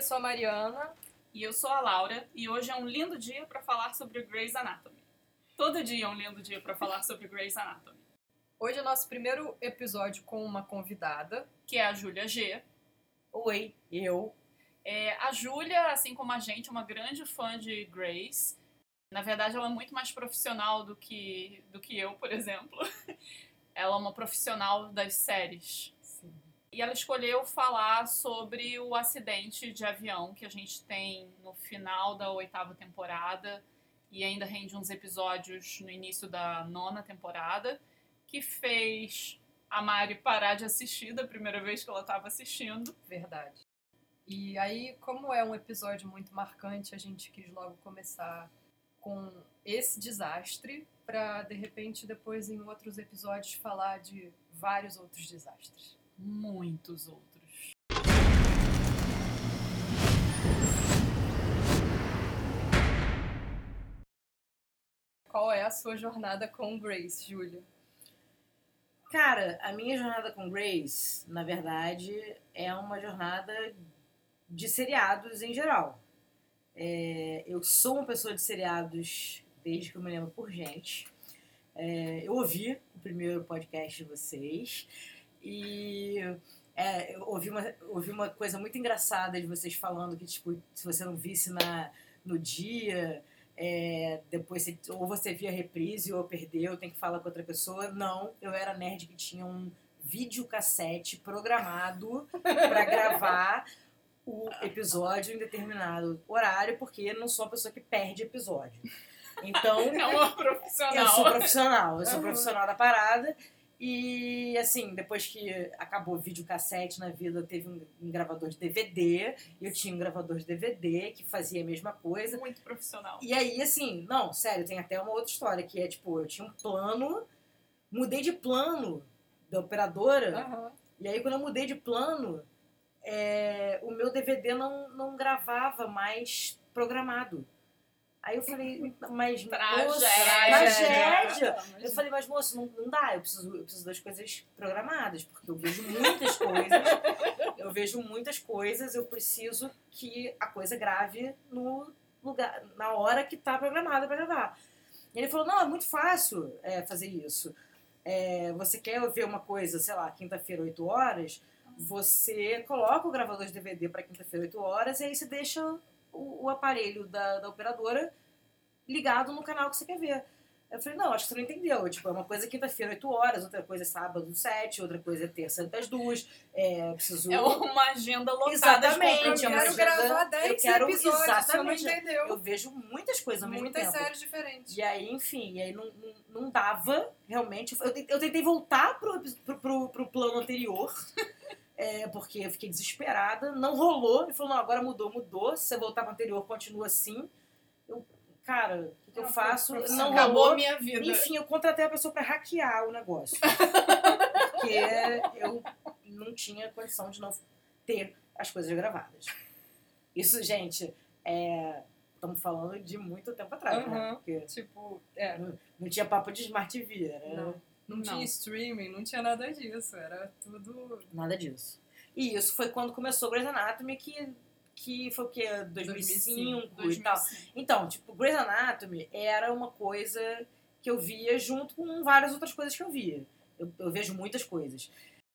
eu sou a Mariana. E eu sou a Laura, e hoje é um lindo dia para falar sobre Grey's Anatomy. Todo dia é um lindo dia para falar sobre Grey's Anatomy. Hoje é o nosso primeiro episódio com uma convidada. Que é a Júlia G. Oi, eu. É, a Júlia, assim como a gente, é uma grande fã de Grey's. Na verdade, ela é muito mais profissional do que, do que eu, por exemplo. ela é uma profissional das séries. E ela escolheu falar sobre o acidente de avião que a gente tem no final da oitava temporada e ainda rende uns episódios no início da nona temporada, que fez a Mari parar de assistir da primeira vez que ela estava assistindo. Verdade. E aí, como é um episódio muito marcante, a gente quis logo começar com esse desastre para de repente depois em outros episódios falar de vários outros desastres. Muitos outros. Qual é a sua jornada com Grace, Júlia? Cara, a minha jornada com Grace, na verdade, é uma jornada de seriados em geral. É, eu sou uma pessoa de seriados desde que eu me lembro por gente. É, eu ouvi o primeiro podcast de vocês e é, eu ouvi uma, ouvi uma coisa muito engraçada de vocês falando que, tipo, se você não visse na, no dia, é, depois você, ou você via reprise ou perdeu, tem que falar com outra pessoa. Não, eu era nerd que tinha um videocassete programado para gravar o episódio em determinado horário, porque eu não sou uma pessoa que perde episódio. Então, É uma profissional. eu sou profissional, eu sou Uhum. profissional da parada. E assim, depois que acabou o videocassete na vida, teve um, um gravador de DVD. Eu tinha um gravador de DVD que fazia a mesma coisa. Muito profissional. E aí, assim, não, sério, tem até uma outra história, que é tipo, eu tinha um plano, mudei de plano da operadora. Aham. E aí, quando eu mudei de plano, é, o meu DVD não, não gravava mais programado. Aí eu falei, mas Tragédia. moça, tragédia. Eu falei, mas moço, não, não dá, eu preciso, eu preciso das coisas programadas, porque eu vejo muitas coisas, eu vejo muitas coisas, eu preciso que a coisa grave no lugar, na hora que tá programada para gravar. E ele falou, não, é muito fácil é, fazer isso. É, você quer ver uma coisa, sei lá, quinta-feira, 8 horas, você coloca o gravador de DVD para quinta-feira, 8 horas, e aí você deixa o, o aparelho da, da operadora ligado no canal que você quer ver. Eu falei, não, acho que você não entendeu. Tipo, é uma coisa quinta-feira, 8 horas, outra coisa é sábado, 7, outra coisa é terça, das duas. É, preciso. É uma agenda lotada Exatamente, Eu é quero gravar eu 10 quero- episódios, você não exatamente. entendeu. Eu vejo muitas coisas ao mesmo Muitas tempo. séries diferentes. E aí, enfim, e aí não, não, não dava, realmente. Eu tentei, eu tentei voltar pro, pro, pro, pro plano anterior, é, porque eu fiquei desesperada. Não rolou. Ele falou, não, agora mudou, mudou. Se você voltar pro anterior, continua assim. Eu, cara, o que, eu faço? Não Acabou a rolou. minha vida. Enfim, eu contratei a pessoa pra hackear o negócio. porque eu não tinha condição de não ter as coisas gravadas. Isso, gente, é... Estamos falando de muito tempo atrás, né? Aham. Porque Tipo, é, não tinha papo de Smart TV, era não, não, Não. tinha streaming, não tinha nada disso. Era tudo. nada disso. E isso foi quando começou Grey's Anatomy, que, que foi o quê? 2005, 2005. e tal. Então, tipo, Grey's Anatomy era uma coisa que eu via junto com várias outras coisas que eu via. Eu, eu vejo muitas coisas.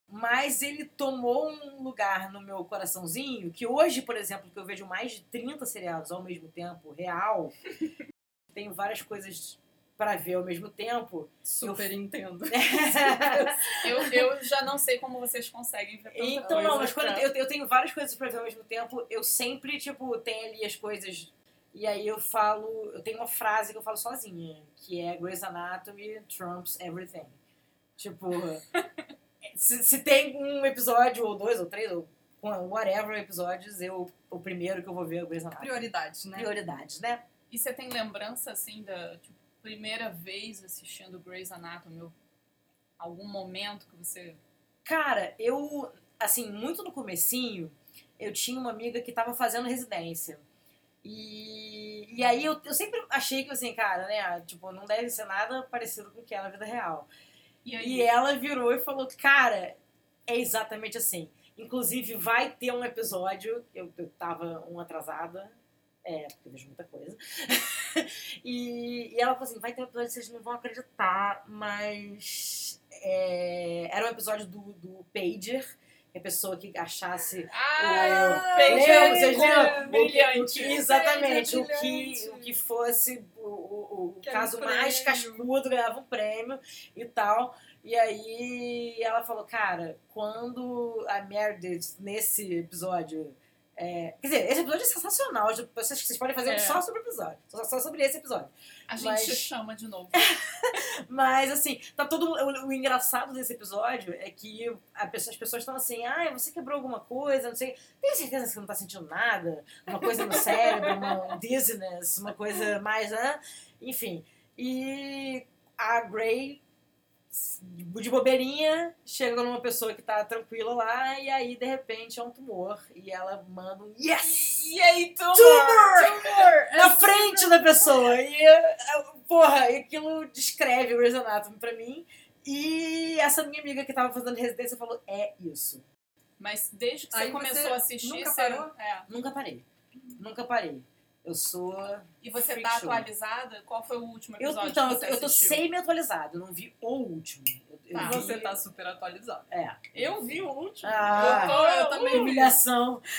Mas ele tomou um lugar no meu coraçãozinho que hoje, por exemplo, que eu vejo mais de 30 seriados ao mesmo tempo, real, tenho várias coisas para ver ao mesmo tempo. Super entendo. Eu, eu já não sei como vocês conseguem ver tanta Então, coisa. não, mas quando eu, eu tenho várias coisas pra ver ao mesmo tempo, eu sempre, tipo, tenho ali as coisas. E aí eu falo, eu tenho uma frase que eu falo sozinha, que é Grey's Anatomy trumps everything. Tipo, se, se tem um episódio, ou dois, ou três, ou whatever episódios, eu, o primeiro que eu vou ver é Grey's Anatomy. Prioridades, né? Prioridades, né? E você tem lembrança, assim, da tipo, primeira vez assistindo Grey's Anatomy? Ou algum momento que você... Cara, eu, assim, muito no comecinho, eu tinha uma amiga que tava fazendo residência. E, e aí eu, eu sempre achei que, assim, cara, né, tipo, não deve ser nada parecido com o que é na vida real. E aí, E ela virou e falou, cara, é exatamente assim. Inclusive, vai ter um episódio, eu, eu tava um atrasada, é, porque eu vejo muita coisa. e, e ela falou assim: vai ter um episódio que vocês não vão acreditar, mas. é, era um episódio do, do Pager, que a pessoa que achasse. Ah, o, Pager lembra, vocês lembram? O que- brilhante. o que- exatamente, o que, o que fosse o, o, o era um caso mais cascudo ganhava um prêmio e tal. E aí ela falou, cara, quando a Meredith, nesse episódio. É, quer dizer, esse episódio é sensacional. Vocês, vocês podem fazer um É. só sobre o episódio. Só, só sobre esse episódio. A gente Mas- chama de novo. Mas, assim, tá todo. O, o engraçado desse episódio é que pessoa- as pessoas estão assim, ah, você quebrou alguma coisa, não sei. Tem certeza que você não tá sentindo nada? Uma coisa no cérebro, uma um dizziness, uma coisa mais, né? Enfim. E a Grey, de bobeirinha, chega numa pessoa que tá tranquila lá, e aí, de repente, é um tumor. E ela manda um yes! E aí, tu? Tumor! Na frente da pessoa. E, eh, porra, e aquilo descreve o Grey's Anatomy pra mim. E essa minha amiga que tava fazendo residência falou: é isso. Mas desde que você Aí começou você a assistir, nunca você... parou? É. Nunca parei. Nunca parei. Eu sou. E você tá show. atualizada? Qual foi o último Eu, episódio então, que eu, você eu tô. Eu não vi o último. Eu, eu Tá. vi- Você tá super atualizado. É. Eu vi o último. Ah, eu, tô, eu também também vi. Humilhação.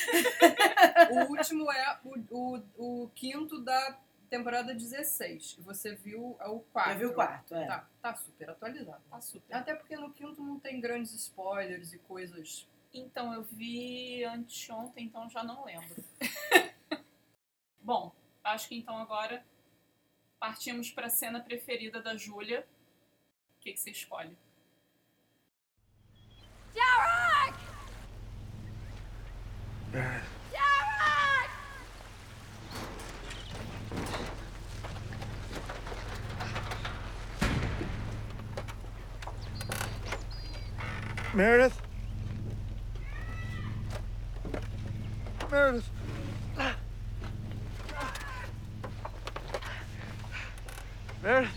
O último é o, o, o quinto da temporada 16. Você viu o quarto. Eu vi o quarto, é. Tá, tá super atualizado. Tá super. Até porque no quinto não tem grandes spoilers e coisas. Então, eu vi anteontem, então já não lembro. Bom, acho que então agora partimos para a cena preferida da Júlia. O que, que você escolhe? Meredith? Meredith? Meredith?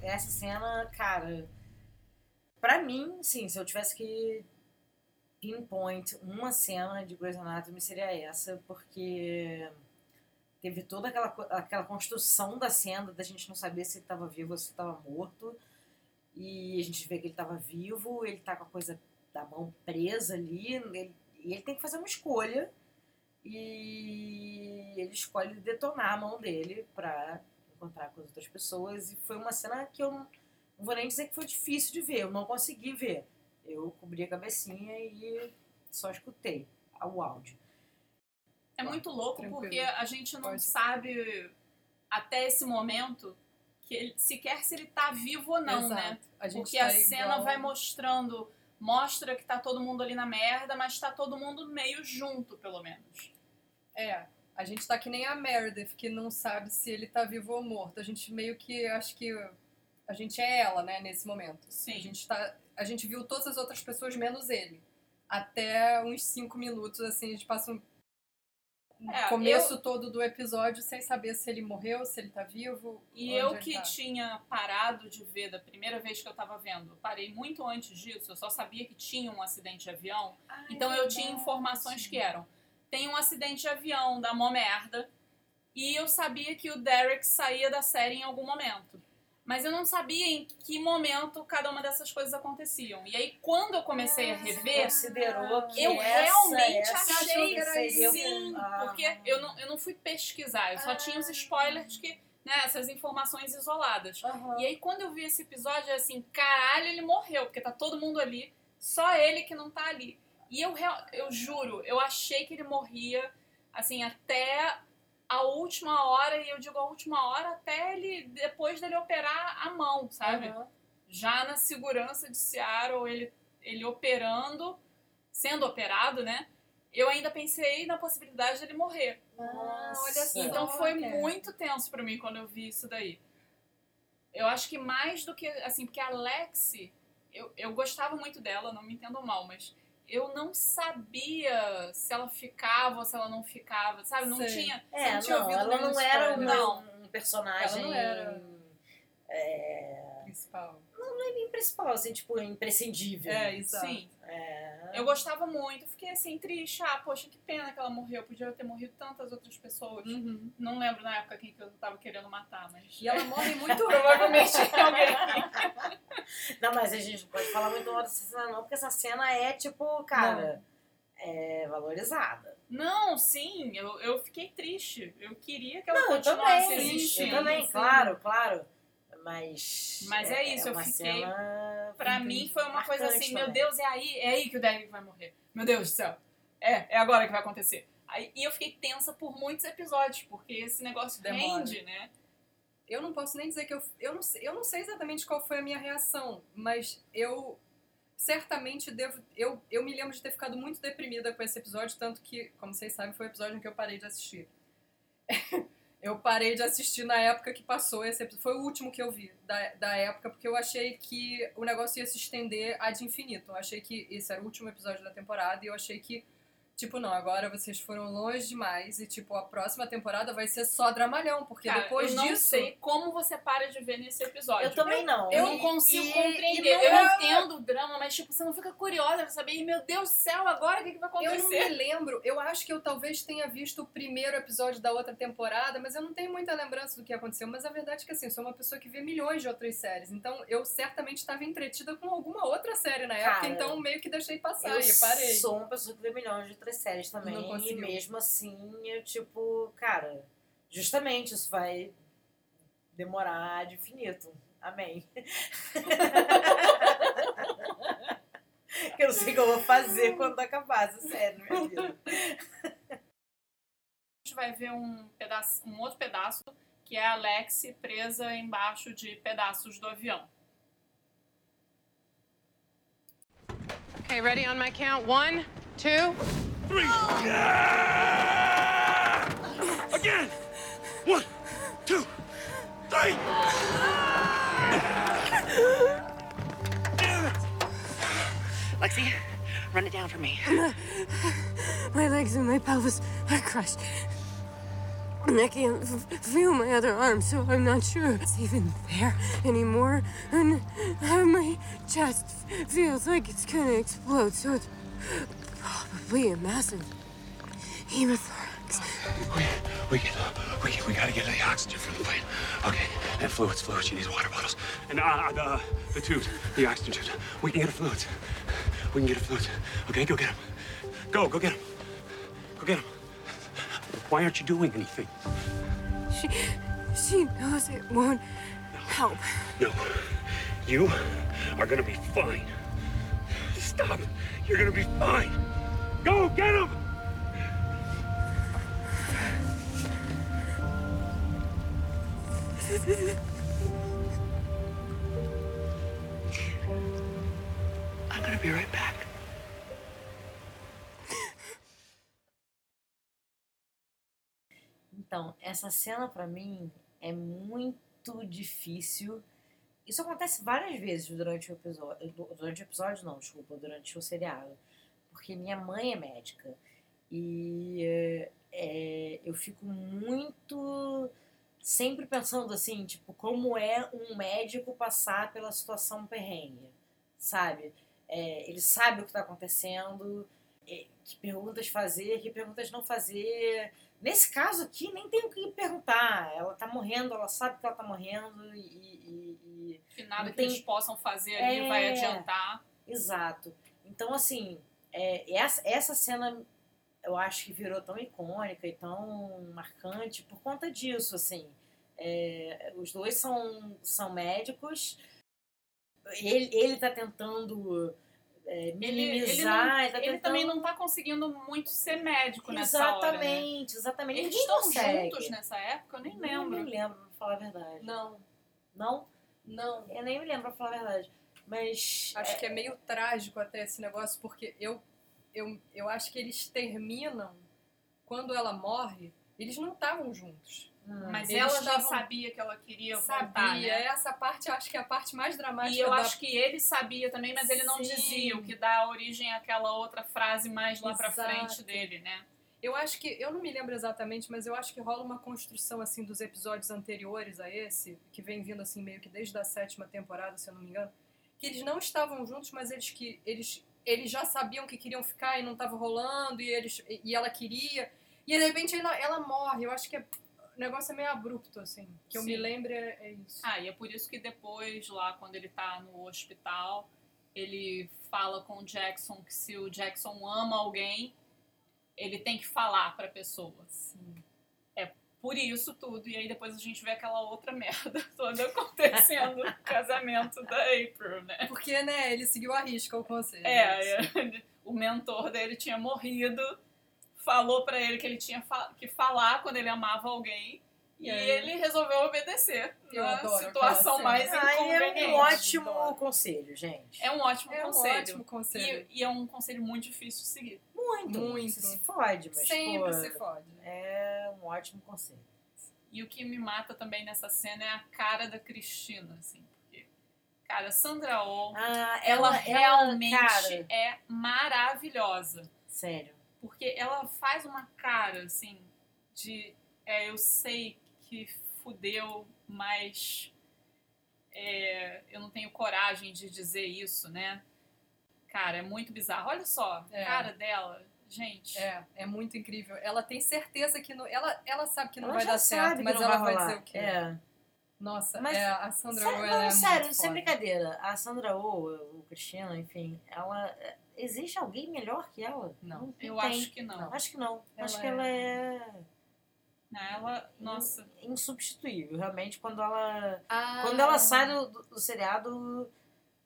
É, Essa cena, cara. Pra mim, sim, se eu tivesse que pinpoint uma cena de Grey's Anatomy seria essa, porque teve toda aquela, aquela construção da cena da gente não saber se ele estava vivo ou se estava morto. E a gente vê que ele estava vivo, ele tá com a coisa da mão presa ali, ele- e ele tem que fazer uma escolha. E ele escolhe detonar a mão dele pra encontrar com as outras pessoas. E foi uma cena que eu não vou nem dizer que foi difícil de ver, eu não consegui ver. Eu cobri a cabecinha e só escutei o áudio. É muito louco Tranquilo. porque a gente não Pode. sabe até esse momento que ele, sequer se ele tá vivo ou não, Exato. né? A Porque tá a cena igual- vai mostrando, mostra que tá todo mundo ali na merda, mas tá todo mundo meio junto, pelo menos. É. A gente tá que nem a Meredith, que não sabe se ele tá vivo ou morto. A gente meio que acho que a gente é ela, né, nesse momento. Sim. A gente tá. A gente viu todas as outras pessoas menos ele. Até uns cinco minutos, assim, a gente passa um É, começo todo do episódio sem saber se ele morreu, se ele tá vivo. E eu que tá. tinha parado de ver da primeira vez que eu tava vendo, parei muito antes disso, eu só sabia que tinha um acidente de avião, é então eu tinha informações que eram: tem um acidente de avião, dá mó merda, e eu sabia que o Derek saía da série em algum momento. Mas eu não sabia em que momento cada uma dessas coisas aconteciam. E aí, quando eu comecei a Você rever, considerou que eu essa- realmente essa achei que era seria- sim, Ah. porque eu não, eu não fui pesquisar, eu só tinha os spoilers que, né, essas informações isoladas. Aham. E aí, quando eu vi esse episódio, assim, caralho, ele morreu, porque tá todo mundo ali, só ele que não tá ali. E eu, eu juro, eu achei que ele morria, assim, até a última hora, e eu digo a última hora até ele, depois dele operar a mão, sabe? Aham. já na segurança de Seattle, ele, ele operando, sendo operado, né? Eu ainda pensei na possibilidade dele morrer. Nossa. olha só. Então foi muito tenso pra mim quando eu vi isso daí. Eu acho que mais do que. Assim, porque a Lexi, eu, eu gostava muito dela, não me entendam mal, mas eu não sabia se ela ficava ou se ela não ficava, sabe? Não Sei. tinha. É, não tinha não, ouvido ela não era história, uma- não. um personagem. Ela não era. É, Principal. Bem principal, assim, tipo, imprescindível. É, exato. Sim. É. Eu gostava muito, fiquei assim, triste. Ah, poxa, que pena que ela morreu. Podia ter morrido tantas outras pessoas. Uhum. Não lembro na época quem que eu tava querendo matar, mas. E ela morre muito Provavelmente alguém. Não, mas a gente não pode falar muito mal dessa cena, não, porque essa cena é, tipo, cara, é valorizada. Não, sim, eu, eu fiquei triste. Eu queria que ela Não, eu continuasse também. existindo. eu também, sim. claro, claro. Mas. Mas é isso, eu uma fiquei- Pra mim foi uma coisa assim, meu. Deus, é aí, é aí que o Derek vai morrer. Meu Deus do céu. É, é agora que vai acontecer. Aí, e eu fiquei tensa por muitos episódios, porque esse negócio Demora. rende, né? Eu não posso nem dizer que eu. Eu não, sei, eu não sei exatamente qual foi a minha reação, mas eu certamente devo. Eu, eu me lembro de ter ficado muito deprimida com esse episódio, tanto que, como vocês sabem, foi o episódio em que eu parei de assistir. eu parei de assistir na época que passou esse episódio. Foi o último que eu vi da, da época, porque eu achei que o negócio ia se estender ad infinito. Eu achei que esse era o último episódio da temporada e eu achei que. Tipo, não, agora vocês foram longe demais e, tipo, a próxima temporada vai ser só dramalhão, porque Cara, depois eu não disso. sei como você para de ver nesse episódio. Eu também não. Eu E- não consigo e- compreender. e não eu é- entendo o drama, mas tipo, você não fica curiosa pra saber, "Ih, meu Deus do céu, agora o que, que vai Eu não acontecer? me lembro, eu acho que eu talvez tenha visto o primeiro episódio da outra temporada, mas eu não tenho muita lembrança do que aconteceu. Mas a verdade é que assim, eu sou uma pessoa que vê milhões de outras séries, então eu certamente estava entretida com alguma outra série na época, Cara, então meio que deixei passar Eu e parei. sou uma pessoa que vê milhões de outras séries também. Não e mesmo assim, eu, tipo, cara, justamente isso vai demorar de infinito. Amém. eu não sei o que eu vou fazer quando acabar essa série minha vida. A gente vai ver um, pedaço, um outro pedaço, que é a Lexi presa embaixo de pedaços do avião. Okay, ready on my count. One, two. Three. Again. One, two, three. Lexi, run it down for me. My legs and my pelvis are crushed. And I can't feel my other arm, so I'm not sure it's even there anymore. And my chest feels like it's gonna explode, so it's probably a massive hemothorax. We, we, we, we gotta get the oxygen from the plane. Okay, and fluids, fluids. She needs water bottles. And uh, the, the tubes, the oxygen tubes. We can get her fluids. We can get her fluids. Okay, go get them. Go, go get them. Go get them. Why aren't you doing anything? She, she knows it won't help. No. You are gonna be fine. Stop. You're gonna be fine. Go get him! I'm gonna be right back. Então, essa cena pra mim é muito difícil. Isso acontece várias vezes durante o episódio. Durante o episódio, não, desculpa, durante o seriado. Porque minha mãe é médica. E é, eu fico muito sempre pensando assim, tipo, como é um médico passar pela situação perrengue, sabe? É, ele sabe o que está acontecendo, é, que perguntas fazer, que perguntas não fazer. Nesse caso aqui, nem tem o que perguntar. Ela tá morrendo, ela sabe que ela tá morrendo e. e- e- Que nada que tem- eles possam fazer ali É. vai adiantar. Exato. Então, assim, é, essa, essa cena eu acho que virou tão icônica e tão marcante por conta disso, assim. É, os dois são, são médicos. Ele, ele tá tentando é, Ele, minimizar. ele, não- tá ele também não tá conseguindo muito ser médico nessa hora. né? Exatamente, exatamente. Eles Ninguém estão consegue. juntos nessa época? Eu nem Eu lembro. nem lembro, pra falar a verdade. Não, Não? não. Eu nem me lembro, pra falar a verdade. Mas. Acho que é meio trágico até esse negócio, porque eu, eu, eu acho que eles terminam quando ela morre. Eles não estavam juntos. Mas Eles ela já estavam- sabia que ela queria Sabia. voltar, né? Essa parte eu acho que é a parte mais dramática E eu da acho que ele sabia também, mas ele não Sim. dizia, o que dá origem àquela outra frase mais lá pra Exato. frente dele, né? Eu acho que, eu não me lembro exatamente, mas eu acho que rola uma construção assim dos episódios anteriores a esse, que vem vindo assim meio que desde a sétima temporada, se eu não me engano, que eles não estavam juntos, mas eles que eles eles já sabiam que queriam ficar e não estava rolando e eles e ela queria e de repente ela, ela morre. Eu acho que é, o negócio é meio abrupto assim, que eu Sim. me lembro é, é isso. Ah, e é por isso que depois, lá, quando ele tá no hospital, ele fala com o Jackson que se o Jackson ama alguém, ele tem que falar pra pessoa. Sim. Por isso tudo. E aí depois a gente vê aquela outra merda toda acontecendo no casamento da April, né? Porque né, ele seguiu a risca o conselho. É, é, o mentor dele tinha morrido, falou pra ele que ele tinha fa- que falar quando ele amava alguém. E E aí? ele resolveu obedecer. Eu na adoro situação mais inconveniente. é um ótimo Adoro. conselho, gente. É um ótimo É um conselho. ótimo conselho. E, e é um conselho muito difícil de seguir. Muito. Muito. Você se fode, mas Sempre pô, se fode. é um ótimo conselho. E o que me mata também nessa cena é a cara da Cristina, assim. Porque, cara, Sandra Oh, Ah, ela, realmente cara, é maravilhosa. sério. Porque ela faz uma cara, assim, de. É, eu sei que fudeu, mas. é, eu não tenho coragem de dizer isso, né? Cara, é muito bizarro. Olha só, a É. cara dela, gente. É, é muito incrível. Ela tem certeza que não. Ela, ela sabe que não Ela vai dar certo, mas ela vai rolar. dizer o quê? É. Nossa, Mas- é, a Sandra Oh, não, ela é sério, muito sem foda. brincadeira. A Sandra Oh, o Cristina, enfim, ela. É, Existe alguém melhor que ela? Não. Eu tem. acho que não. Acho que não. Ela acho que ela é Não, Ela, nossa. insubstituível. Realmente, quando ela. Ah, Quando ela sai do, do, do seriado,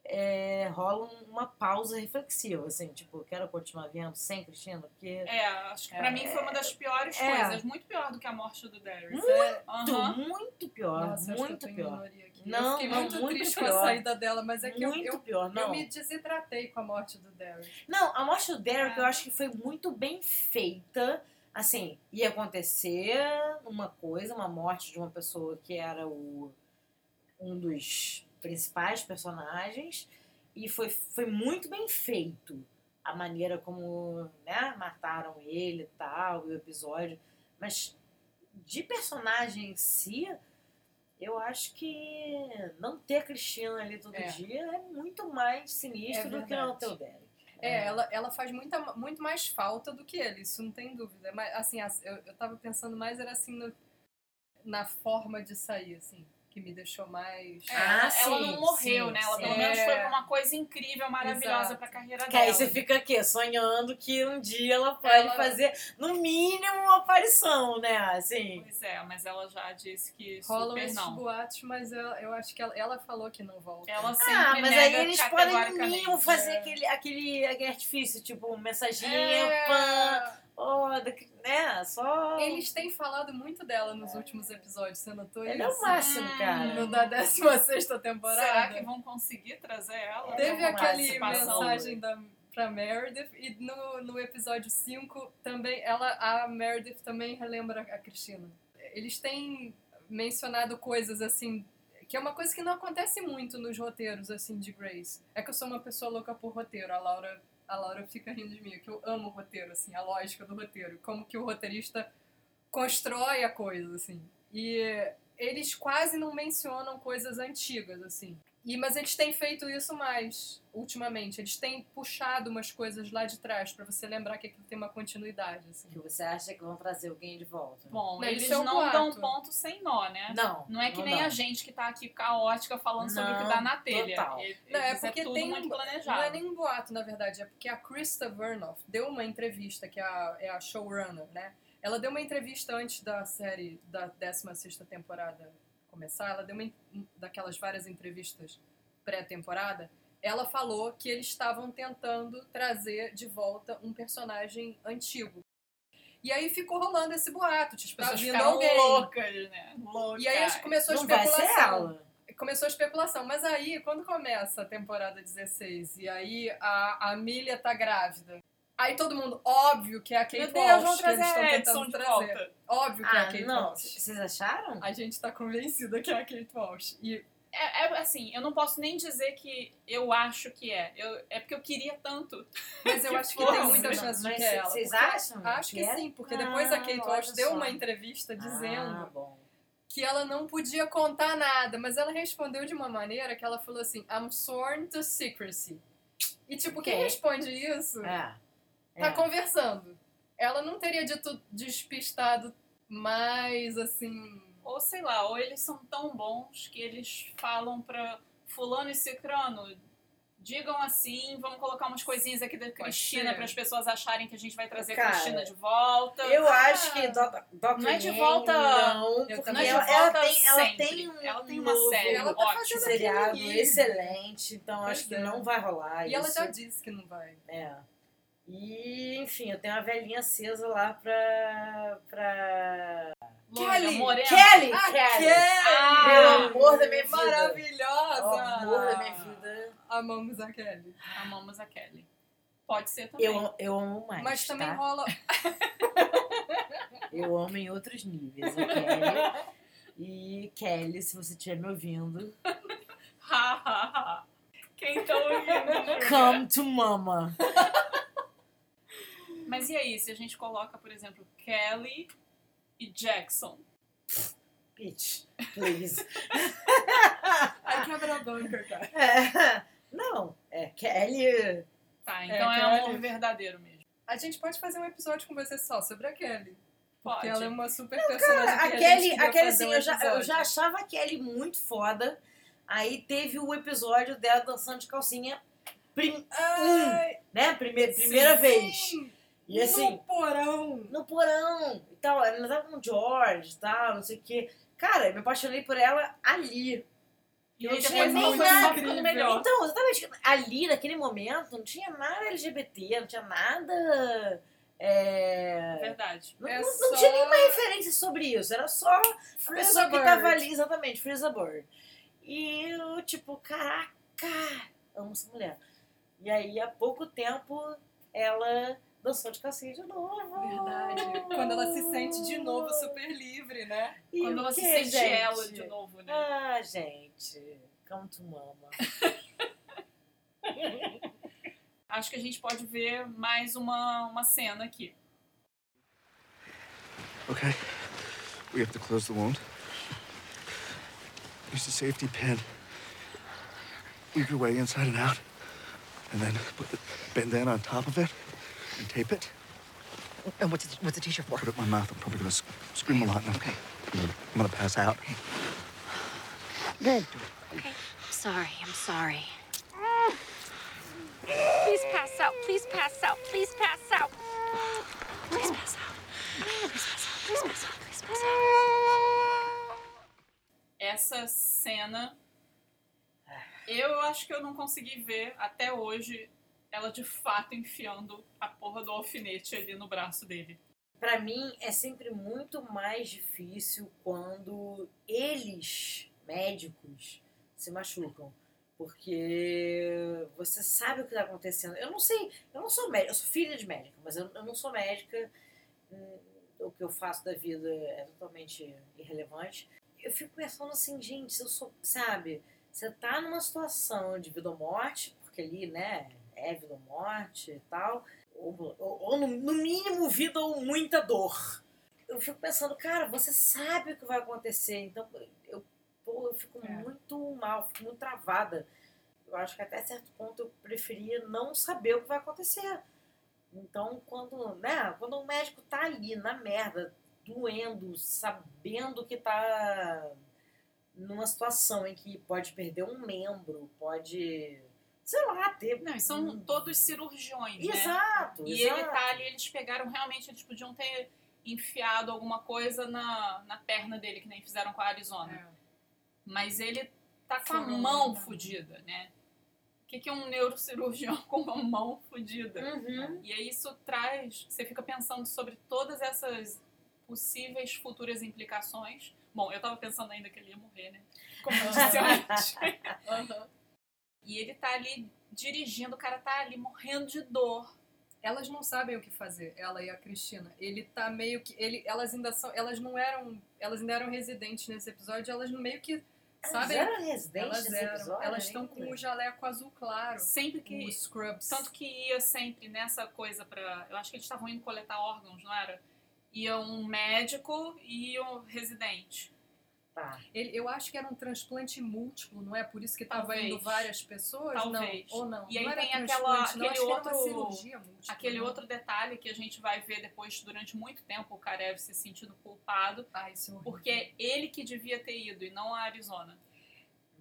é, rola uma pausa reflexiva, assim, tipo, quero continuar vendo sem Cristina, porque. É, acho que pra É. mim foi uma das piores É. coisas. Muito pior do que a morte do Darius. Muito, Aham. Muito pior, Nossa, eu muito pior. Não, eu fiquei não, muito, muito triste com pior. a saída dela, mas é que eu, muito eu, pior, eu não. me desidratei com a morte do Derek. Não, a morte do Derek É. eu acho que foi muito bem feita. Assim, ia acontecer uma coisa, uma morte de uma pessoa que era o, um dos principais personagens. E foi, foi muito bem feito a maneira como né, mataram ele e tal, o episódio. Mas de personagem em si, eu acho que não ter a Cristina ali todo É. dia é muito mais sinistro É do que não ter o Derek. É, ela, ela faz muita, muito mais falta do que ele, isso não tem dúvida. Mas, assim, as- eu, eu tava pensando mais, era assim, no- na forma de sair, assim, que me deixou mais... É, Ah, ela, ela sim, não morreu, sim, né? Ela sim. pelo menos É. foi pra uma coisa incrível, maravilhosa Exato. pra carreira Que aí dela. você fica aqui, sonhando que um dia ela pode Ela- fazer, no mínimo, uma aparição, né? Assim. Pois é, mas ela já disse que Rolam super esses não. boatos, mas eu, eu acho que ela, ela falou que não volta. Ela sempre Ah, mas aí nega eles podem, no mínimo, fazer é. aquele, aquele, aquele artifício, tipo, mensaginha, É, pã, oh, da- né? Só. Eles têm falado muito dela nos últimos episódios, você notou Ele é isso? o máximo, Hum. cara. No da 16 temporada. Será que vão conseguir trazer ela? Teve uma aquele mensagem da, pra Meredith e no, no episódio 5 também, ela, a Meredith também relembra a Cristina. Eles têm mencionado coisas assim, que é uma coisa que não acontece muito nos roteiros assim de Grace. É que eu sou uma pessoa louca por roteiro, a Laura, a Laura fica rindo de mim, que eu amo o roteiro, assim, a lógica do roteiro, como que o roteirista constrói a coisa, assim. E eles quase não mencionam coisas antigas, assim. E, mas eles têm feito isso mais ultimamente. Eles têm puxado umas coisas lá de trás pra você lembrar que aquilo tem uma continuidade, assim. Que você acha que vão trazer alguém de volta? Bom, Não, eles é um não dão ponto sem nó, né? Não. Não é que nem dá. a gente que tá aqui caótica falando sobre o que Não, dá na telha. total. Eles- Não, é eles porque tudo tem muito um, planejado. Não é nem um boato, na verdade, é porque a Krista Vernoff deu uma entrevista, que é a, é a showrunner, né? Ela deu uma entrevista antes da série da 16 temporada começar, ela deu uma daquelas várias entrevistas pré-temporada. Ela falou que eles estavam tentando trazer de volta um personagem antigo. E aí ficou rolando esse boato, tipo, As tá pessoas vindo alguém. loucas, né? Loucas. E aí a gente começou a Não vai especulação ser ela. começou a especulação. Mas aí, quando começa a temporada 16 e aí a, a Amelia tá grávida Aí todo mundo, óbvio que é a Kate Meu Deus, Walsh que eles trazer estão a tentando trazer. volta. Óbvio que é a Ah, Kate não. Walsh. Vocês acharam? A gente tá convencida que é a Kate Walsh. E É, é assim, eu não posso nem dizer que eu acho que é. Eu, é porque eu queria tanto. Mas eu Que acho que tem muita chance de que é ela. vocês acham Acho que que, é? sim, porque Ah, depois a Kate Walsh deu só. uma entrevista dizendo Ah, bom. que ela não podia contar nada, mas ela respondeu de uma maneira que ela falou assim: I'm sworn to secrecy. E tipo, quem Ok. responde isso É. tá É. conversando. Ela não teria dito despistado mais assim. Ou sei lá, ou eles são tão bons que eles falam pra fulano e cicrano, digam assim, vamos colocar umas coisinhas aqui da Cristina para as pessoas acharem que a gente vai trazer a Cara, Cristina de volta. Eu Ah, acho que Dr. Dr. não é de volta- Não, Eu porque também ela, acho. ela Volta tem, ela tem um Ela tem uma novo série Ela tá fazendo seriado excelente, então Pois acho que é. não vai rolar E ela isso. já disse que não vai. É. E, enfim, eu tenho uma velhinha acesa lá pra. pra. Kelly! morena. Kelly! Ah, Kelly! Ah, Meu amor da minha vida! Maravilhosa! O amor da minha vida. Amamos a Kelly. Amamos a Kelly. Pode ser também. Eu, eu amo mais. Mas também tá? rola. Eu amo em outros níveis, a Kelly. E Kelly, se você estiver me ouvindo, Ha, ha, ha. Quem tá ouvindo? come to mama. Mas e aí, se a gente coloca, por exemplo, Kelly e Jackson? Bitch, please. Ai, quebra a banca, cara. É, não, é Kelly. Tá, então é, Kelly. amor verdadeiro mesmo. A gente pode fazer um episódio com você só sobre a Kelly. Pode. Porque ela é uma super personagem. Cara, a Kelly, a Kelly assim, um eu já, eu já achava a Kelly muito foda. Aí teve o episódio dela dançando de calcinha, prim- Ai, né? Primeira, primeira sim, vez. E assim, No porão. no porão e tal. Ela tava com o George e tal, não sei o quê. Cara, eu me apaixonei por ela ali. E não tinha nem nada melhor. Então, exatamente. Ali, naquele momento, não tinha nada LGBT, não tinha nada. É... Verdade. Não, É não- não só- tinha nenhuma referência sobre isso. Era só a Freeza pessoa que tava ali, exatamente, Freeza Bird. E eu, tipo, caraca, amo essa mulher. E aí, há pouco tempo, ela dançou de calcinha de novo. Verdade. Quando ela se sente de novo super livre, né? E Quando ela se quê, sente gente? ela de novo, né? Ah, gente. Come to mama. Acho que a gente pode ver mais uma, uma cena aqui. Okay. We have to close the wound. Use the safety pin. Weave your way inside and out. And then put the bandana on top of it and tape it. And what's the, what's the t-shirt for? Put it in my mouth. I'm probably gonna sc- scream a lot. And okay. I'm gonna pass out. Good. Okay. I'm sorry. I'm sorry. Please pass out. Please pass out. Please pass out. Please pass out. Please pass out. Please pass out. Please pass out. Essa cena. Eu acho que eu não consegui ver até hoje ela de fato enfiando a porra do alfinete ali no braço dele. Pra mim, é sempre muito mais difícil quando eles, médicos, se machucam. Porque você sabe o que tá acontecendo. Eu não sei, eu não sou médica, eu sou filha de médica, mas eu, eu não sou médica. Hum, O que eu faço da vida é totalmente irrelevante. Eu fico pensando assim, gente, eu sou, sabe, você tá numa situação de vida ou morte, porque ali, né, ou morte e tal, ou, ou- ou no, no mínimo vida ou muita dor. Eu fico pensando, cara, você sabe o que vai acontecer, então eu, eu fico É. muito mal, fico muito travada. Eu acho que até certo ponto eu preferia não saber o que vai acontecer. Então, quando, né, quando o médico tá ali na merda, doendo, sabendo que tá numa situação em que pode perder um membro, pode, sei lá, ter. Não, e são todos cirurgiões, né? Exato, E exato. ele tá ali, eles pegaram realmente, eles podiam ter enfiado alguma coisa na, na perna dele, que nem fizeram com a Arizona. É. Mas ele tá com a mão fodida, né? O que, que é um neurocirurgião com uma mão fodida? Uhum. E aí isso traz, você fica pensando sobre todas essas possíveis futuras implicações. Bom, eu tava pensando ainda que ele ia morrer, né? Como eu disse antes. Aham. E ele tá ali dirigindo, o cara tá ali morrendo de dor. elas não sabem o que fazer, ela e a Cristina. Ele tá meio que. Ele, elas ainda são. Elas não eram. Elas ainda eram residentes nesse episódio, elas no meio que. Sabe? Elas eram residentes Elas nesse eram. episódio? Elas estão com o jaleco azul claro. Sempre que. Os scrubs. Tanto que ia sempre nessa coisa pra. Eu acho que eles estavam indo coletar órgãos, não era? Ia um médico e um residente. Tá. Ele- eu acho que era um transplante múltiplo, não é? Por isso que tava Talvez. indo várias pessoas? Talvez. Não, ou não. E aí não tem aquela- não, aquele uma outro- cirurgia múltipla. Aquele não. outro detalhe que a gente vai ver depois, durante muito tempo, o Karev se sentindo culpado, Ah, isso é porque é ele que devia ter ido e não a Arizona.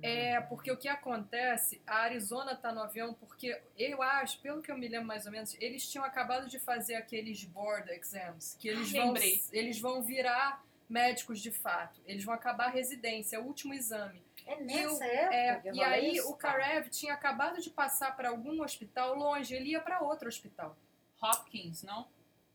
É, porque o que acontece, a Arizona tá no avião porque eu acho, pelo que eu me lembro mais ou menos, eles tinham acabado de fazer aqueles board exams, que eles Ah, vão lembrei. eles vão virar médicos de fato. Eles vão acabar a residência, é o último exame. É E nessa o- época É, e aí isso? o Karev tinha acabado de passar para algum hospital longe, ele ia para outro hospital. Hopkins, não?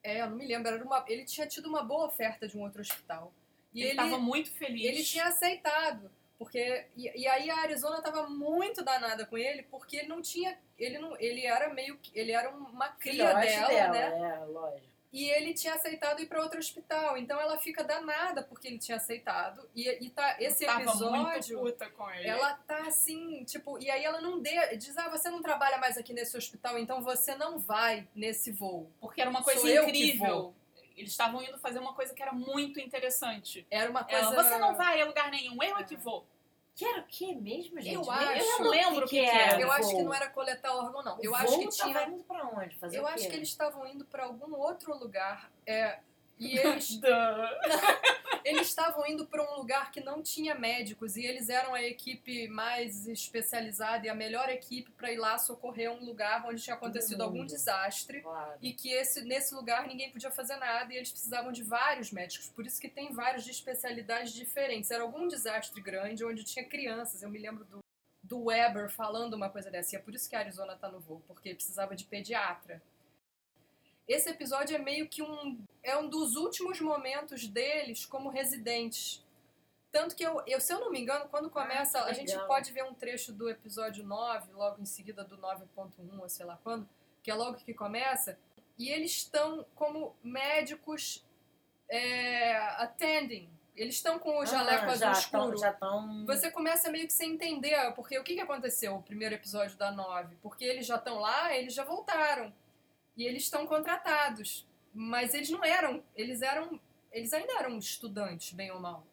É, eu não me lembro, era uma, ele tinha tido uma boa oferta de um outro hospital. E ele estava muito feliz. ele tinha aceitado. Porque, e, e aí a Arizona tava muito danada com ele, porque ele não tinha. Ele não. Ele era meio que. Ele era uma cria Filhote dela, dela, né? É, lógico. E ele tinha aceitado ir para outro hospital. Então ela fica danada porque ele tinha aceitado. E, e tá, esse muito episódio. puta com ele. Ela tá assim, tipo, e aí ela não dê, diz: "Ah, você não trabalha mais aqui nesse hospital, então você não vai nesse voo". Porque era uma coisa Sou eu incrível. Eles estavam indo fazer uma coisa que era muito interessante. Era uma coisa Ela, você não vai a lugar nenhum, eu é que vou. Que era o que mesmo, gente? Eu acho. não lembro o que que era. Eu acho que não era coletar órgão não. Eu O acho que tinha tava indo pra onde? Fazer Eu o acho que eles estavam indo para algum outro lugar. É, e eles eles estavam indo para um lugar que não tinha médicos e eles eram a equipe mais especializada e a melhor equipe para ir lá socorrer um lugar onde tinha acontecido algum desastre Claro. e que esse, nesse lugar ninguém podia fazer nada e eles precisavam de vários médicos. Por isso que tem vários de especialidades diferentes. Era algum desastre grande onde tinha crianças. Eu me lembro do, do Weber falando uma coisa dessa. E é por isso que a Arizona tá no voo, porque precisava de pediatra. Esse episódio é meio que um. É um dos últimos momentos deles como residentes. Tanto que eu, eu se eu não me engano, quando começa. Ah, a gente pode ver um trecho do episódio 9, logo em seguida do 9.1, ou sei lá quando, que é logo que começa. E eles estão como médicos é, attending. Eles estão com o jaleco Ah, azul já escuro. Tão, já tão... Você começa meio que sem entender, porque o que, que aconteceu o primeiro episódio da 9? Porque eles já estão lá, eles já voltaram. E eles estão contratados. Mas eles não eram, eles eram, eles ainda eram estudantes, bem ou mal.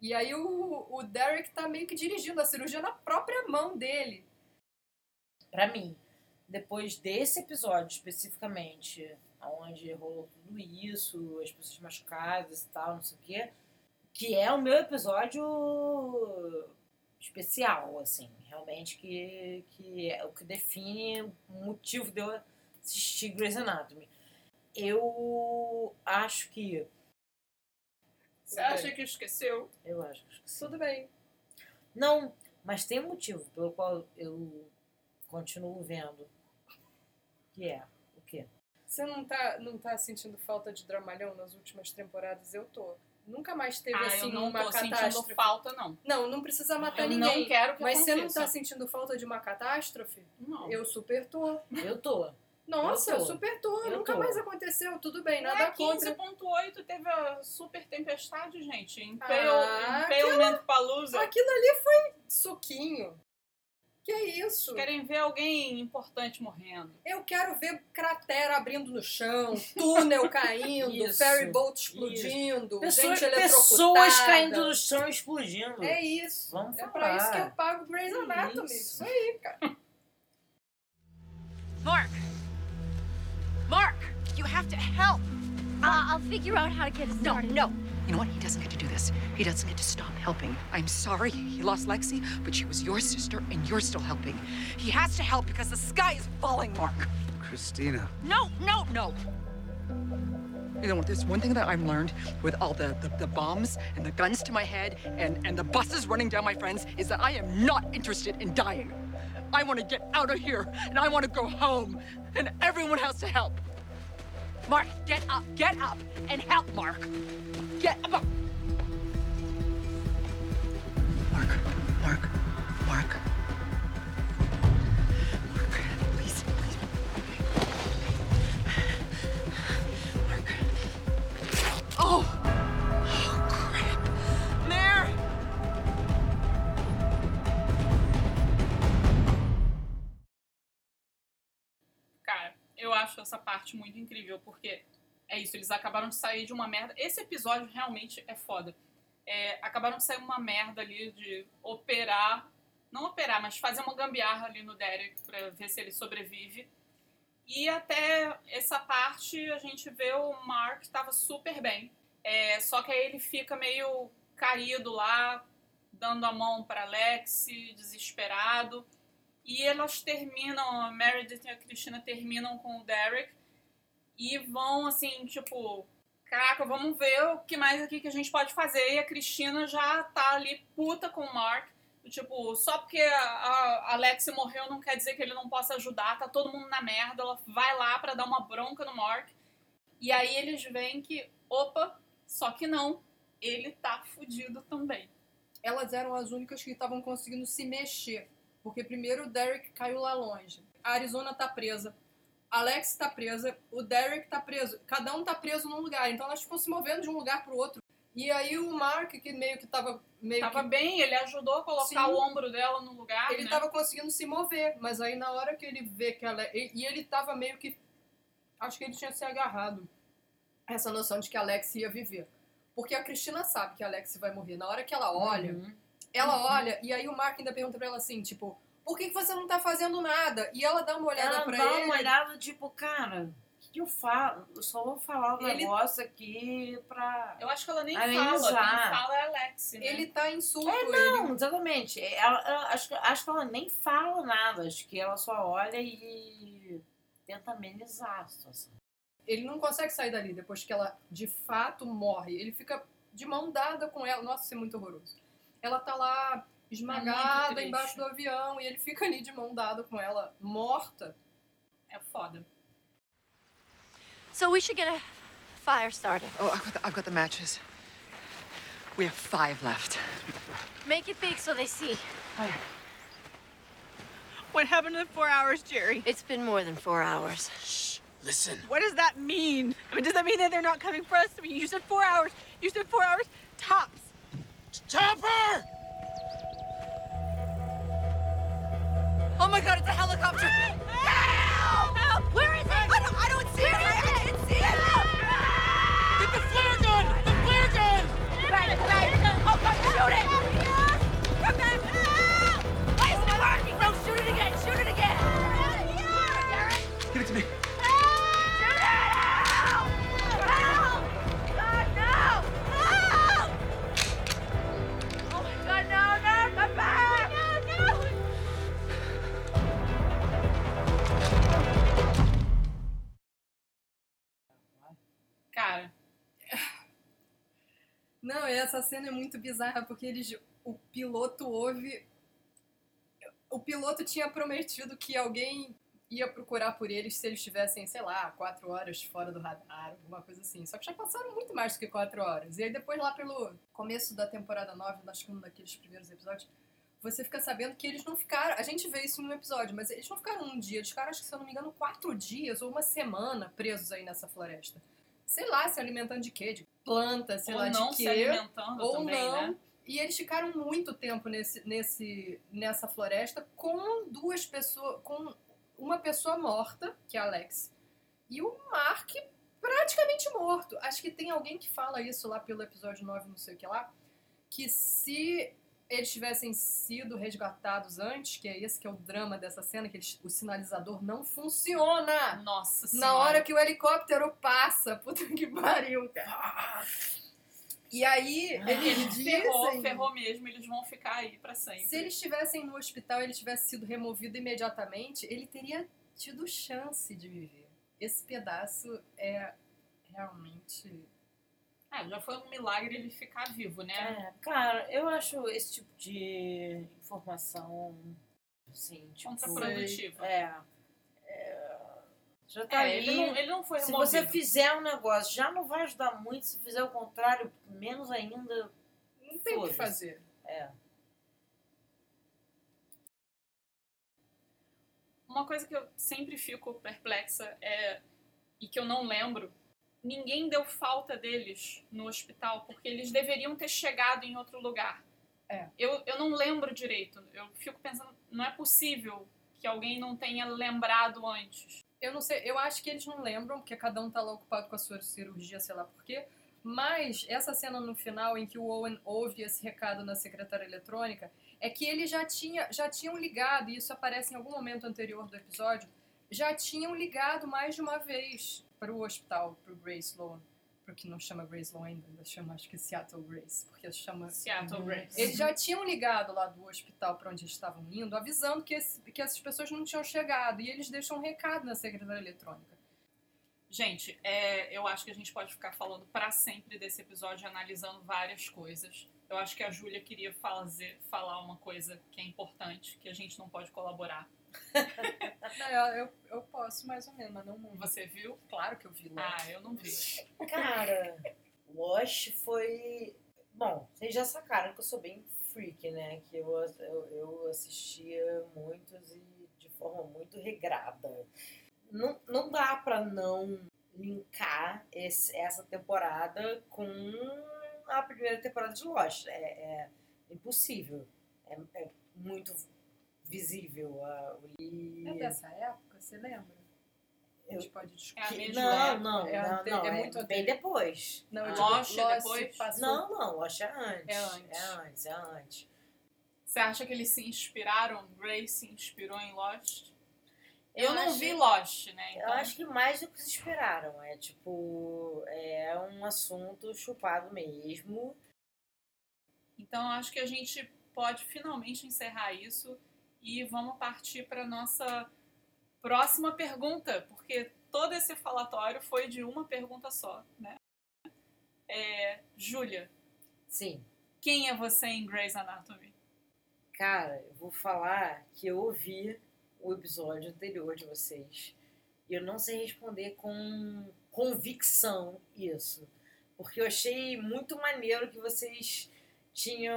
E aí o, o Derek tá meio que dirigindo a cirurgia na própria mão dele. Pra mim, depois desse episódio especificamente, onde rolou tudo isso, as pessoas machucadas e tal, não sei o quê, que é o meu episódio especial, assim, realmente que, que é o que define o motivo de eu assistir Grey's Anatomy. Eu acho que. Você acha que esqueceu? Eu acho que sim. Tudo bem. Não, mas tem um motivo pelo qual eu continuo vendo. Que é o quê? Você não tá, não tá sentindo falta de dramalhão nas últimas temporadas? Eu tô. Nunca mais teve Ah, assim eu não uma tô sentindo catástrofe. falta, não. Não, não precisa matar Eu ninguém. não quero que Mas você não aconteça. tá sentindo falta de uma catástrofe? Não. Eu super tô. Eu tô. Nossa, Eu tô. super tô. Eu Nunca tô. mais aconteceu. Tudo bem, Não nada é contra. 15.8 teve a super tempestade, gente. Impale, Ah, Impalement Palooza. Aquilo ali foi suquinho. Que isso? Querem ver alguém importante morrendo. Eu quero ver cratera abrindo no chão, túnel caindo, Isso, ferry boat explodindo, Pessoas, gente eletrocutada. pessoas caindo no chão e explodindo. É isso. Vamos é falar. pra isso que eu pago Grey's Anatomy. Isso. Isso aí, cara. Mark! Mark! You have to help! Uh, I'll figure out how to get us No, started. no. You know what? He doesn't get to do this. He doesn't get to stop helping. I'm sorry he lost Lexi, but she was your sister and you're still helping. He has to help because the sky is falling, Mark. Christina. No, no, no. You know what? There's one thing that I've learned with all the, the, the bombs and the guns to my head and, and the buses running down my friends is that I am not interested in dying. I want to get out of here, and I want to go home, and everyone has to help. Mark, get up, get up, and help Mark. Get up. Mark, Mark, Mark. Mark, please, please. Mark. Oh! Acho essa parte muito incrível, porque é isso, eles acabaram de sair de uma merda. Esse episódio realmente é foda. É, acabaram de sair uma merda ali de operar, não operar, mas fazer uma gambiarra ali no Derek pra ver se ele sobrevive. E até essa parte a gente vê o Mark tava super bem. É, só que aí ele fica meio caído lá, dando a mão para Alex, desesperado. E elas terminam, a Meredith e a Cristina terminam com o Derek e vão assim, tipo, caraca, vamos ver o que mais aqui que a gente pode fazer. E a Cristina já tá ali puta com o Mark. Tipo, só porque a, Alex morreu não quer dizer que ele não possa ajudar, tá todo mundo na merda. Ela vai lá para dar uma bronca no Mark. E aí eles veem que, opa, só que não, ele tá fudido também. Elas eram as únicas que estavam conseguindo se mexer. Porque primeiro o Derek caiu lá longe. A Arizona tá presa. A Alex tá presa. O Derek tá preso. Cada um tá preso num lugar. Então elas ficam se movendo de um lugar pro outro. E aí o Mark, que meio que tava meio Tava que... bem, ele ajudou a colocar Sim. o ombro dela no lugar, Ele né? tava conseguindo se mover, mas aí na hora que ele vê que ela. E ele tava meio que. Acho que ele tinha se agarrado essa noção de que a Alex ia viver. Porque a Cristina sabe que a Alex vai morrer. Na hora que ela olha, Uhum. Ela olha, e aí o Mark ainda pergunta pra ela assim, tipo, por que, que você não tá fazendo nada? E ela dá uma olhada Ela pra dá ele. uma olhada, tipo, cara, o que, que eu falo? Eu só vou falar um Ele- negócio aqui pra. Eu acho que ela nem fala, quem fala é a Alex, né? Ele tá em surto. É, não, exatamente. Ela, ela- acho, que- acho que ela nem fala nada. Acho que ela só olha e tenta amenizar a situação. ele não consegue sair dali depois que ela de fato morre. Ele fica de mão dada com ela. Nossa, isso é muito horroroso. Ela tá lá esmagada triste. embaixo do avião e ele fica ali de mão dada com ela, morta. É foda. So we should get a fire started. Oh, I've got, the, I've got the matches. We have five left. Make it big so they see. What happened to the four hours, Jerry? It's been more than four hours. Shh. Listen. What does that mean? I mean, does that mean that they're not coming for us? I mean, you said four hours. You said four hours tops. Chopper! Oh my god, it's a helicopter! Help! Help! Where is it? I don't, I don't see it. I, I can't see it. Get the flare gun! The flare gun! Right, right. Oh, God, shoot it! Come back! Não, essa cena é muito bizarra porque eles o piloto ouve o piloto tinha prometido que alguém ia procurar por eles se eles estivessem, sei lá, quatro horas fora do radar, alguma coisa assim. Só que já passaram muito mais do que quatro horas. E aí depois lá pelo começo da temporada 9, acho que um daqueles primeiros episódios, você fica sabendo que eles não ficaram. A gente vê isso um episódio, mas eles não ficaram um dia, eles ficaram, acho que se eu não me engano, quatro dias ou uma semana presos aí nessa floresta. Sei lá, se alimentando de quê? De planta, sei ou lá, não de se quê. alimentando ou também, não. né? E eles ficaram muito tempo nesse, nesse, nessa floresta com duas pessoas, com uma pessoa morta, que é a Alex, e o Mark praticamente morto. Acho que tem alguém que fala isso lá pelo episódio 9, não sei o que lá, que se eles tivessem sido resgatados antes, que é esse que é o drama dessa cena, que eles- o sinalizador não funciona. Nossa Na senhora. hora que o helicóptero passa, puta que pariu, cara. E aí, eles ferrou, dizem... ferrou mesmo, eles vão ficar aí pra sempre. Se eles estivessem no hospital e ele tivesse sido removido imediatamente, ele teria tido chance de viver. Esse pedaço é realmente. É, já foi um milagre ele ficar vivo, né? É, cara, eu acho esse tipo de informação, assim, tipo... Contraprodutiva. É. é, já tá É, ali. ele não, ele não foi Se removido. você fizer um negócio, já não vai ajudar muito. Se fizer o contrário, menos ainda. Não tem o que fazer. É. Uma coisa que eu sempre fico perplexa é e que eu não lembro, ninguém deu falta deles no hospital, porque eles deveriam ter chegado em outro lugar. É. Eu, eu não lembro direito. Eu fico pensando, não é possível que alguém não tenha lembrado antes. Eu não sei, eu acho que eles não lembram, porque cada um tá lá ocupado com a sua cirurgia, sei lá por quê. Mas essa cena no final em que o Owen ouve esse recado na secretária eletrônica é que eles já, tinha, já tinham ligado, e isso aparece em algum momento anterior do episódio, já tinham ligado mais de uma vez para o hospital, para o Grace Sloan. Porque não chama Grace Sloan ainda, ainda chama acho que Seattle Grace, porque chama Seattle Grace. eles já tinham ligado lá do hospital para onde eles estavam indo, avisando que, esse- que essas pessoas não tinham chegado. E eles deixam um recado na secretária eletrônica. Gente, é, eu acho que a gente pode ficar falando pra sempre desse episódio, analisando várias coisas. Eu acho que a Júlia queria fazer, falar uma coisa que é importante, que a gente não pode colaborar. Não, eu, eu, eu posso mais ou menos, mas não muito. Você viu? Claro que eu vi lá. Ah, eu não vi. Cara, Lost foi. Bom, vocês já sacaram que eu sou bem freak, né? Que eu, eu, eu assistia muitos e de forma muito regrada. Não, não dá pra não linkar esse- essa temporada com a primeira temporada de Lost. É, é impossível. É, é muito visível. a- e- É dessa época, você lembra? A gente pode É discutir. mesma Não, não, É não, não, é é muito bem anterior. depois. Não, eu é Lost depois? passou- Não, não, Lost é antes. É antes. É antes, é antes. Você acha que eles se inspiraram? Grace se inspirou em Lost? Eu, Eu não acho- vi Lost, né? Eu Então, acho que mais do que se esperaram. É tipo, é um assunto chupado mesmo. então eu acho que a gente pode finalmente encerrar isso e vamos partir para nossa próxima pergunta, porque todo esse falatório foi de uma pergunta só, né? É, Júlia, Sim. quem é você em Grey's Anatomy? Cara, eu vou falar que eu ouvi o episódio anterior de vocês. E eu não sei responder com convicção isso. Porque eu achei muito maneiro que vocês tinham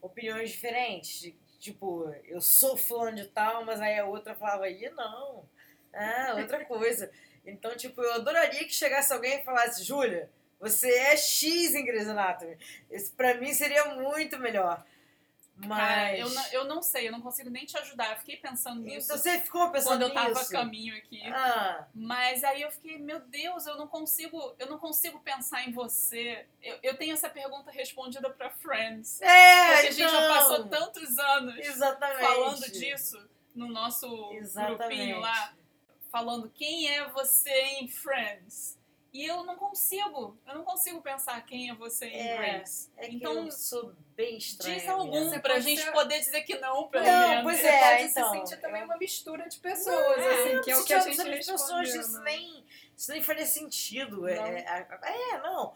opiniões diferentes. Tipo, eu sou fã de tal, mas aí a outra falava, ih, não. Ah, outra coisa. Então, tipo, eu adoraria que chegasse alguém e falasse, Júlia, você é X em Grey's Anatomy. Isso pra mim seria muito melhor. Mas. Cara, eu não, eu não sei, eu não consigo nem te ajudar. Eu fiquei pensando nisso Então você ficou pensando quando eu tava nisso? a caminho aqui. Ah, Mas aí eu fiquei, meu Deus, eu não consigo, eu não consigo pensar em você. Eu, eu tenho essa pergunta respondida pra Friends. é, Porque a gente já então. passou tantos anos Exatamente. falando disso no nosso Exatamente. grupinho lá, falando quem é você em Friends. E eu não consigo, eu não consigo pensar quem é você em É, Grace. É que então, eu sou bem estranha. diz algum mesmo. pra gente ser- poder dizer que não, pelo Não, menos. pois Você é, pode então, se sentir também eu- uma mistura de pessoas, assim, que é o que a gente pessoas, isso né? nem, isso nem faria sentido. Não. É, é, é, não.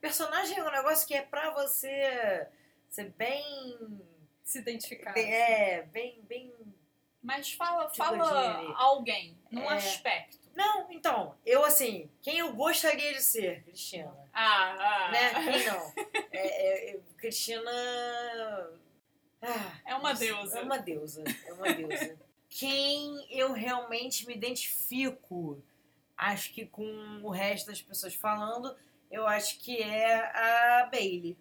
Personagem é um negócio que é pra você ser bem. Se identificar. bem- é, bem, bem. Mas fala, Tipo fala de- alguém, num É. aspecto. Não, então, eu assim, quem eu gostaria de ser, Cristina. Ah, ah. Né? Quem não? É, é, é, Cristina. Ah, É uma deusa. É uma deusa. É uma deusa. Quem eu realmente me identifico, acho que com o resto das pessoas falando, eu acho que é a Bailey.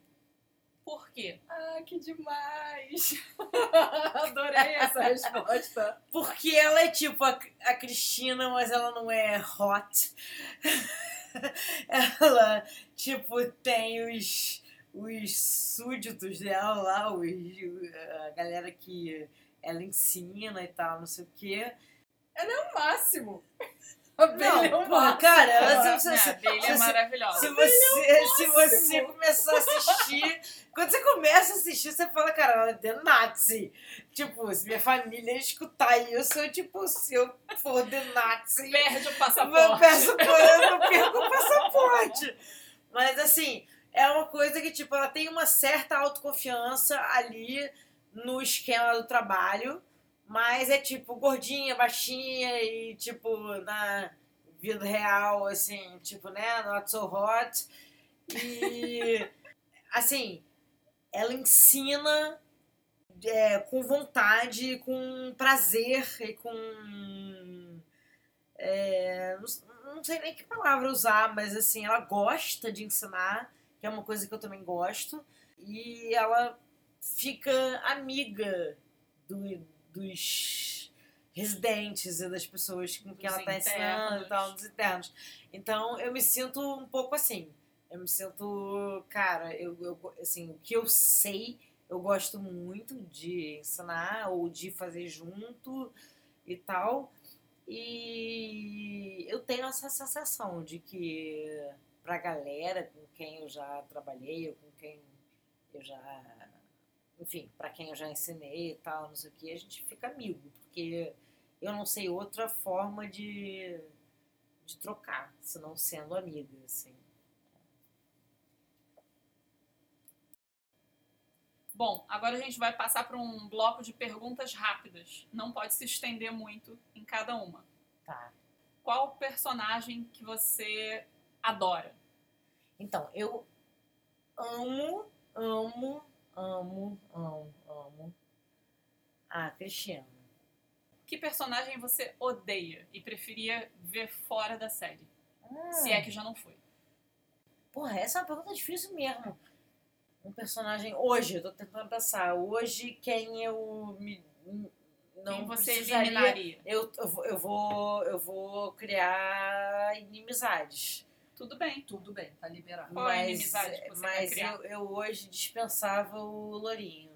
Por quê? Ah, que demais! Adorei essa resposta. Porque ela é tipo a, a Cristina, mas ela não é hot. ela, tipo, tem os, os súditos dela lá, os, a galera que ela ensina e tal, não sei o quê. Ela é o máximo. A Bailey é Não, o porra, máximo. cara, ela, se, a se, Bailey se é você- maravilhosa. se você, se você máximo. começar a assistir. Quando você começa a assistir, você fala, cara, ela é de Nazi. Tipo, se minha família escutar isso, eu, tipo, se eu for de Nazi. Perde o Eu passaporte. peço eu não perco o passaporte. Mas assim, é uma coisa que, tipo, ela tem uma certa autoconfiança ali no esquema do trabalho, mas é tipo gordinha, baixinha e tipo na vida real, assim, tipo, né? Not so hot. E assim, ela ensina é, com vontade, com prazer e com. é, não, não sei nem que palavra usar, mas assim, ela gosta de ensinar, que é uma coisa que eu também gosto, e ela fica amiga do- dos residentes e das pessoas com quem ela tá ensinando e tal, dos internos. Então eu me sinto um pouco assim. Eu me sinto, cara, eu, eu assim, o que eu sei, eu gosto muito de ensinar ou de fazer junto e tal. E eu tenho essa sensação de que pra galera com quem eu já trabalhei, ou com quem eu já, enfim, pra quem eu já ensinei e tal, não sei o que, a gente fica amigo, porque eu não sei outra forma de, de trocar, senão sendo amiga, assim. Bom, agora a gente vai passar para um bloco de perguntas rápidas. Não pode se estender muito em cada uma. Tá. Qual personagem que você adora? Então, eu amo, amo, amo, amo, amo a Cristiana. Que personagem você odeia e preferia ver fora da série? Ah. Se é que já não foi. Porra, essa é uma pergunta difícil mesmo. Um personagem. Hoje, eu tô tentando pensar. Hoje, quem eu me. Não Quem você eliminaria? Eu, eu, vou- eu, vou, eu vou criar inimizades. Tudo bem. Tudo bem, tá liberado. Qual é a mas inimizade que você mas eu, eu hoje dispensava o Lourinho.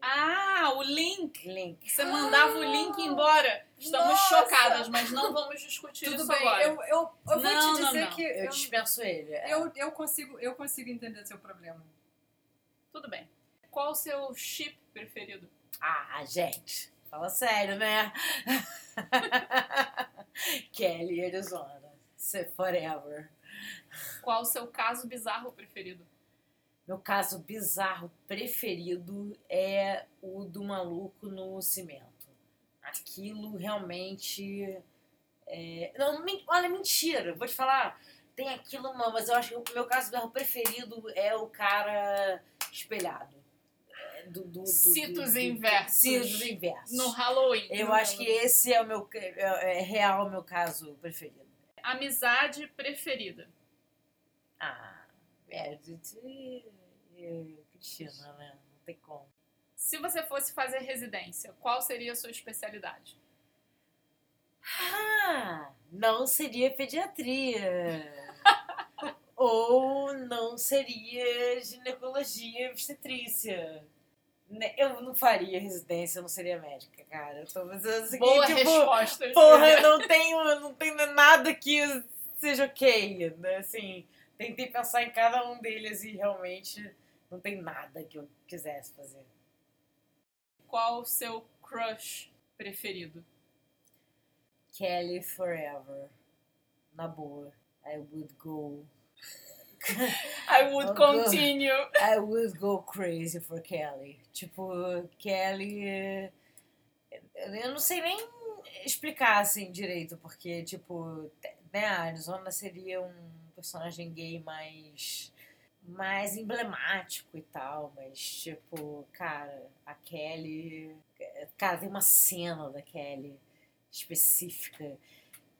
Ah, o Link! Link. Você mandava o Link embora. Estamos Nossa! chocadas, mas não vamos discutir Tudo isso bem, agora. eu, eu, eu vou Não, te não, dizer não. que Eu dispenso ele. é. eu, eu, consigo, eu consigo entender seu problema. Tudo bem. Qual o seu chip preferido? Ah, gente. Fala sério, né? Kelly Arizona. Se- Forever. Qual o seu caso bizarro preferido? Meu caso bizarro preferido é o do maluco no cimento. Aquilo realmente. É... Não, men- olha, mentira, vou te falar. Tem aquilo, mas eu acho que o meu caso bizarro preferido é o cara espelhado. É, Do, do, do- Citos inversos. Citos inversos. No Halloween. Eu No acho que Halloween. esse é o meu. É, é real o meu caso preferido. Amizade preferida. Ah, Meredith e, e Cristina, né? Não tem como. Se você fosse fazer residência, qual seria a sua especialidade? Ah, não seria pediatria. Ou não seria ginecologia e obstetrícia. Né, Eu não faria residência, eu não seria médica, cara. Eu tô fazendo o seguinte, Boa tipo, resposta. Porra, não tenho, não tenho nada que seja ok, né? Assim, tentei pensar em cada um deles e realmente não tem nada que eu quisesse fazer. Qual o seu crush preferido? Kelly Forever. Na boa. I would go. I would continue. I would go crazy for Kelly. Tipo, Kelly. eh, Eu não sei nem explicar assim direito, porque, tipo, né, a Arizona seria um personagem gay mais. mais emblemático e tal, mas, tipo, cara, a Kelly. Cara, tem uma cena da Kelly específica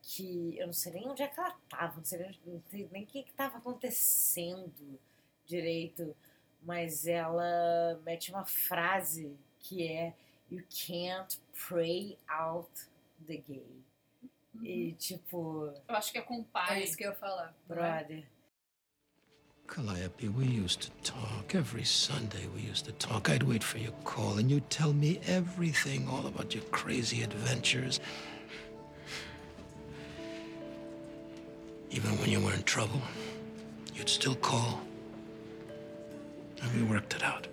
que eu não sei nem onde é que ela tava, não sei nem, não sei nem o que, que tava acontecendo direito, mas ela mete uma frase que é You can't pray out the gay. E tipo, Eu acho que é com o pai. É isso que eu ia falar. brother. Calliope, we used to talk. Every Sunday we used to talk. I'd wait for your call and you'd tell me everything, all about your crazy adventures. Even when you were in trouble, you'd still call. And we worked it out.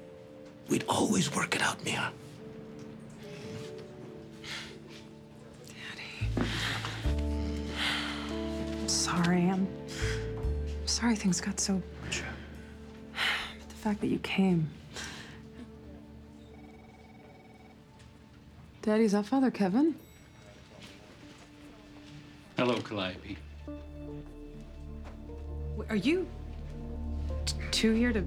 We'd always work it out, Mia. Daddy. I'm sorry. I'm I'm sorry things got so. But the fact that you came. Daddy's our Father Kevin? Hello, Calliope. Are you two here to?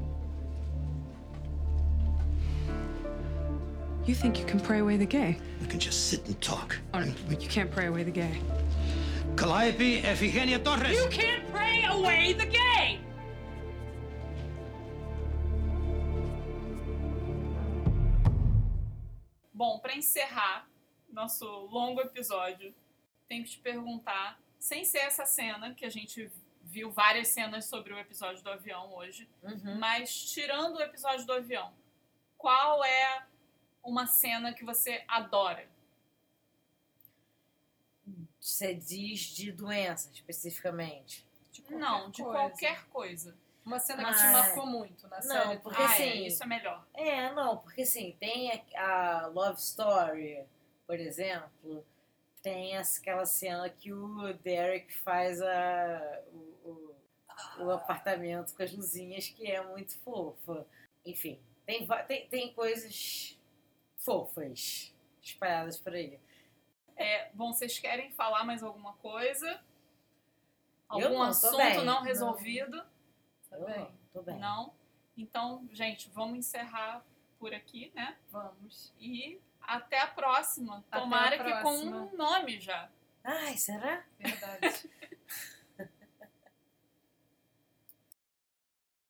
You think you can pray away the gay? We can just sit and talk. Oh, no, you can't pray away the gay. Calliope, Efigenia Torres. You can't pray away the gay! Bom, para encerrar, nosso longo episódio, tenho que te perguntar, sem ser essa cena, que a gente viu várias cenas sobre o episódio do avião hoje, Uhum. mas tirando o episódio do avião, qual é uma cena que você adora? Você diz de doença, especificamente. Não, de coisa. qualquer coisa. Uma cena que te marcou muito na Não, série. porque Ah, assim. é, isso é melhor. É, não, porque assim, tem a, Love Story, por exemplo, tem aquela cena que o Derek faz a, o, o, apartamento com as luzinhas, que é muito fofa. Enfim, tem, tem, tem coisas fofas espalhadas por aí. É, bom, vocês querem falar mais alguma coisa? Algum não, assunto bem. não Não. resolvido? Tá Eu bem? Tô bem. Não? Então, gente, vamos encerrar por aqui, né? Vamos. E até a próxima. Até a Tomara que com próxima. um nome já. Ai, será? Verdade.